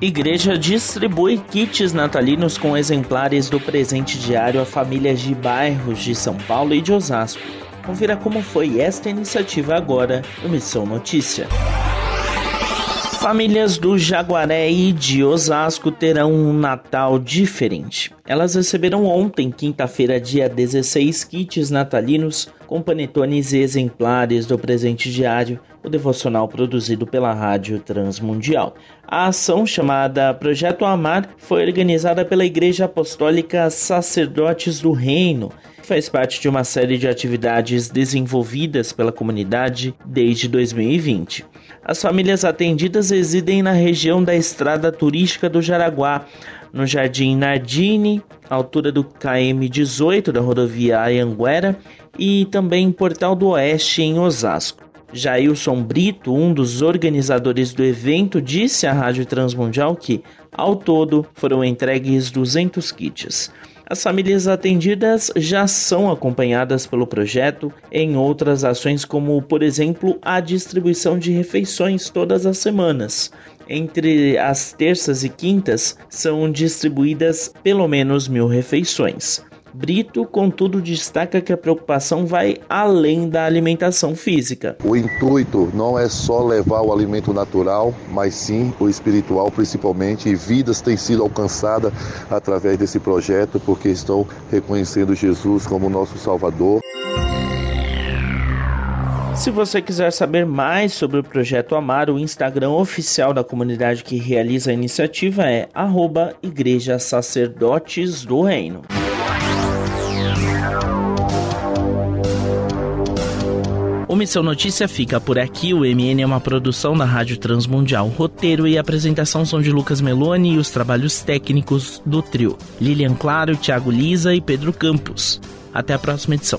Igreja distribui kits natalinos com exemplares do presente diário a famílias de bairros de São Paulo e de Osasco. Confira como foi esta iniciativa agora no Missão Notícia. Famílias do Jaguaré e de Osasco terão um Natal diferente. Elas receberam ontem, quinta-feira, dia 16, kits natalinos com panetones exemplares do presente diário, o devocional produzido pela Rádio Transmundial. A ação chamada Projeto Amar foi organizada pela Igreja Apostólica Sacerdotes do Reino, faz parte de uma série de atividades desenvolvidas pela comunidade desde 2020. As famílias atendidas residem na região da Estrada Turística do Jaraguá, no Jardim Nardini, altura do KM 18 da rodovia Anhanguera, e também Portal do Oeste, em Osasco. Jailson Brito, um dos organizadores do evento, disse à Rádio Transmundial que, ao todo, foram entregues 200 kits. As famílias atendidas já são acompanhadas pelo projeto em outras ações, como, por exemplo, a distribuição de refeições todas as semanas. Entre as terças e quintas são distribuídas pelo menos mil refeições. Brito, contudo, destaca que a preocupação vai além da alimentação física. O intuito não é só levar o alimento natural, mas sim o espiritual, principalmente, e vidas têm sido alcançadas através desse projeto porque estão reconhecendo Jesus como nosso Salvador. Se você quiser saber mais sobre o projeto Amar, o Instagram oficial da comunidade que realiza a iniciativa é Igreja Sacerdotes do Reino. O Missão Notícia fica por aqui. O MN é uma produção da Rádio Transmundial. Roteiro e apresentação são de Lucas Meloni e os trabalhos técnicos do trio. Lilian Claro, Thiago Lisa e Pedro Campos. Até a próxima edição.